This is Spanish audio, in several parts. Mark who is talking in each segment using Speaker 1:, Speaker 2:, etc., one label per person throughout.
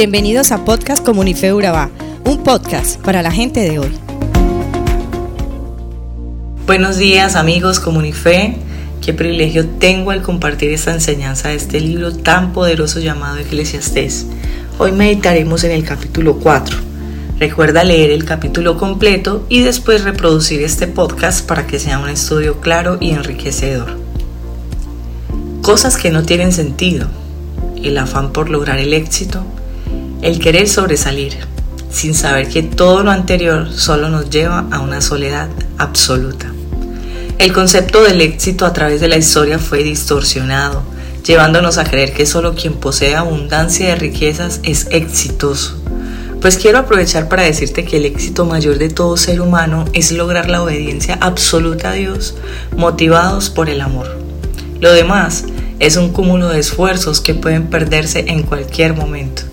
Speaker 1: Bienvenidos a Podcast Comunife Urabá, un podcast para la gente de hoy.
Speaker 2: Buenos días amigos Comunife, qué privilegio tengo al compartir esta enseñanza de este libro tan poderoso llamado Eclesiastés. Hoy meditaremos en el capítulo 4. Recuerda leer el capítulo completo y después reproducir este podcast para que sea un estudio claro y enriquecedor. Cosas que no tienen sentido, el afán por lograr el éxito, el querer sobresalir, sin saber que todo lo anterior solo nos lleva a una soledad absoluta. El concepto del éxito a través de la historia fue distorsionado, llevándonos a creer que solo quien posee abundancia de riquezas es exitoso. Pues quiero aprovechar para decirte que el éxito mayor de todo ser humano es lograr la obediencia absoluta a Dios, motivados por el amor. Lo demás es un cúmulo de esfuerzos que pueden perderse en cualquier momento.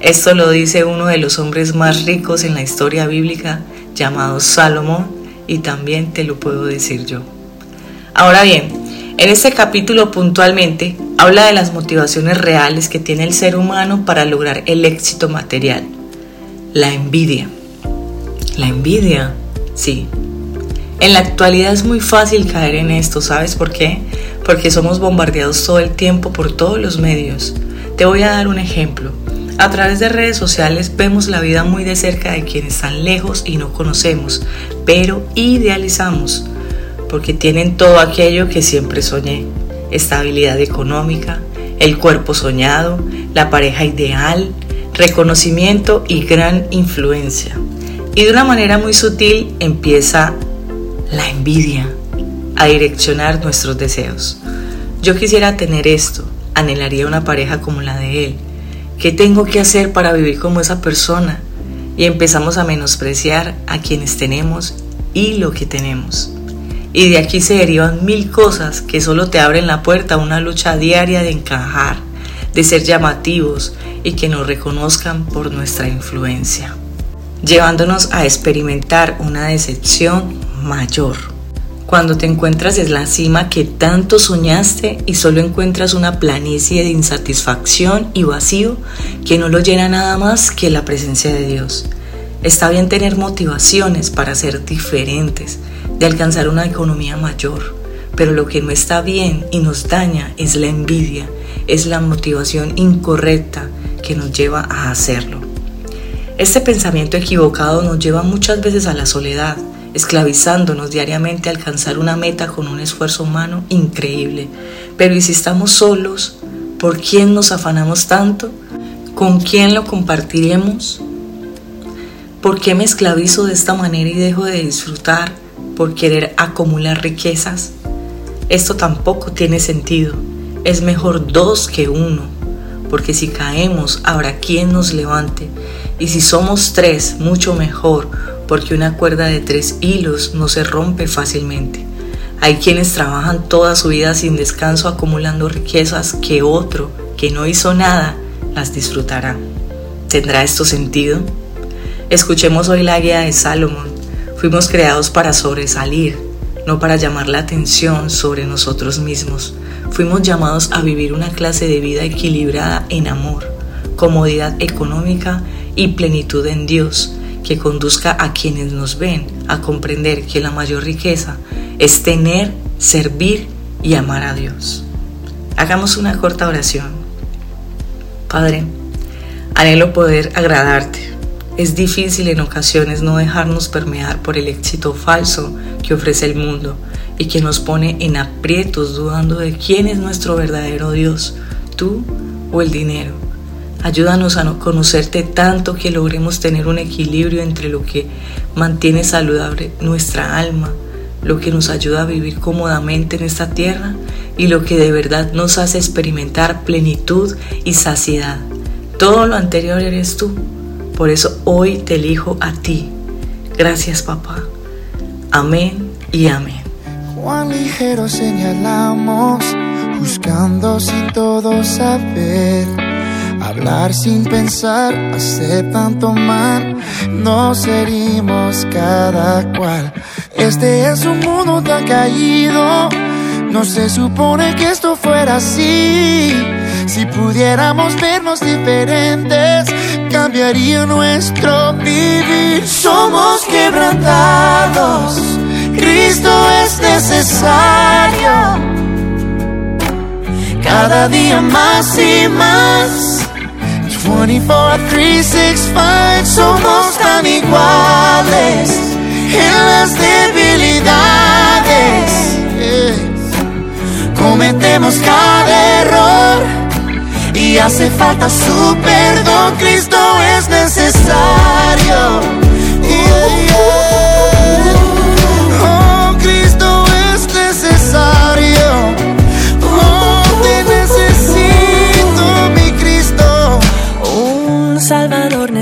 Speaker 2: Esto lo dice uno de los hombres más ricos en la historia bíblica, llamado Salomón, y también te lo puedo decir yo. Ahora bien, en este capítulo puntualmente habla de las motivaciones reales que tiene el ser humano para lograr el éxito material. La envidia. La envidia, sí. En la actualidad es muy fácil caer en esto, ¿sabes por qué? Porque somos bombardeados todo el tiempo por todos los medios. Te voy a dar un ejemplo. A través de redes sociales vemos la vida muy de cerca de quienes están lejos y no conocemos, pero idealizamos, porque tienen todo aquello que siempre soñé. Estabilidad económica, el cuerpo soñado, la pareja ideal, reconocimiento y gran influencia. Y de una manera muy sutil empieza la envidia a direccionar nuestros deseos. Yo quisiera tener esto, anhelaría una pareja como la de él, ¿Qué tengo que hacer para vivir como esa persona? Y empezamos a menospreciar a quienes tenemos y lo que tenemos. Y de aquí se derivan mil cosas que solo te abren la puerta a una lucha diaria de encajar, de ser llamativos y que nos reconozcan por nuestra influencia, llevándonos a experimentar una decepción mayor cuando te encuentras en la cima que tanto soñaste y solo encuentras una planicie de insatisfacción y vacío que no lo llena nada más que la presencia de Dios. Está bien tener motivaciones para ser diferentes, de alcanzar una economía mayor, pero lo que no está bien y nos daña es la envidia, es la motivación incorrecta que nos lleva a hacerlo. Este pensamiento equivocado nos lleva muchas veces a la soledad, esclavizándonos diariamente a alcanzar una meta con un esfuerzo humano increíble. Pero ¿y si estamos solos? ¿Por quién nos afanamos tanto? ¿Con quién lo compartiremos? ¿Por qué me esclavizo de esta manera y dejo de disfrutar por querer acumular riquezas? Esto tampoco tiene sentido. Es mejor dos que uno, porque si caemos habrá quien nos levante, y si somos tres, mucho mejor, porque una cuerda de tres hilos no se rompe fácilmente. Hay quienes trabajan toda su vida sin descanso acumulando riquezas que otro, que no hizo nada, las disfrutará. ¿Tendrá esto sentido? Escuchemos hoy la guía de Salomón. Fuimos creados para sobresalir, no para llamar la atención sobre nosotros mismos. Fuimos llamados a vivir una clase de vida equilibrada en amor, comodidad económica y plenitud en Dios que conduzca a quienes nos ven a comprender que la mayor riqueza es tener, servir y amar a Dios. Hagamos una corta oración. Padre, anhelo poder agradarte. Es difícil en ocasiones no dejarnos permear por el éxito falso que ofrece el mundo y que nos pone en aprietos dudando de quién es nuestro verdadero Dios, tú o el dinero. Ayúdanos a no conocerte tanto que logremos tener un equilibrio entre lo que mantiene saludable nuestra alma, lo que nos ayuda a vivir cómodamente en esta tierra y lo que de verdad nos hace experimentar plenitud y saciedad. Todo lo anterior eres tú. Por eso hoy te elijo a ti. Gracias papá. Amén y amén.
Speaker 3: Juan ligero señalamos, buscando sin todo saber Hablar sin pensar hace tanto mal, nos herimos cada cual. Este es un mundo tan caído, no se supone que esto fuera así. Si pudiéramos vernos diferentes, cambiaría nuestro vivir. Somos quebrantados, Cristo es necesario. Cada día más y más. 24, 3, 6, 5, somos tan iguales en las debilidades. Cometemos cada error y hace falta su perdón. Cristo es necesario. Oh,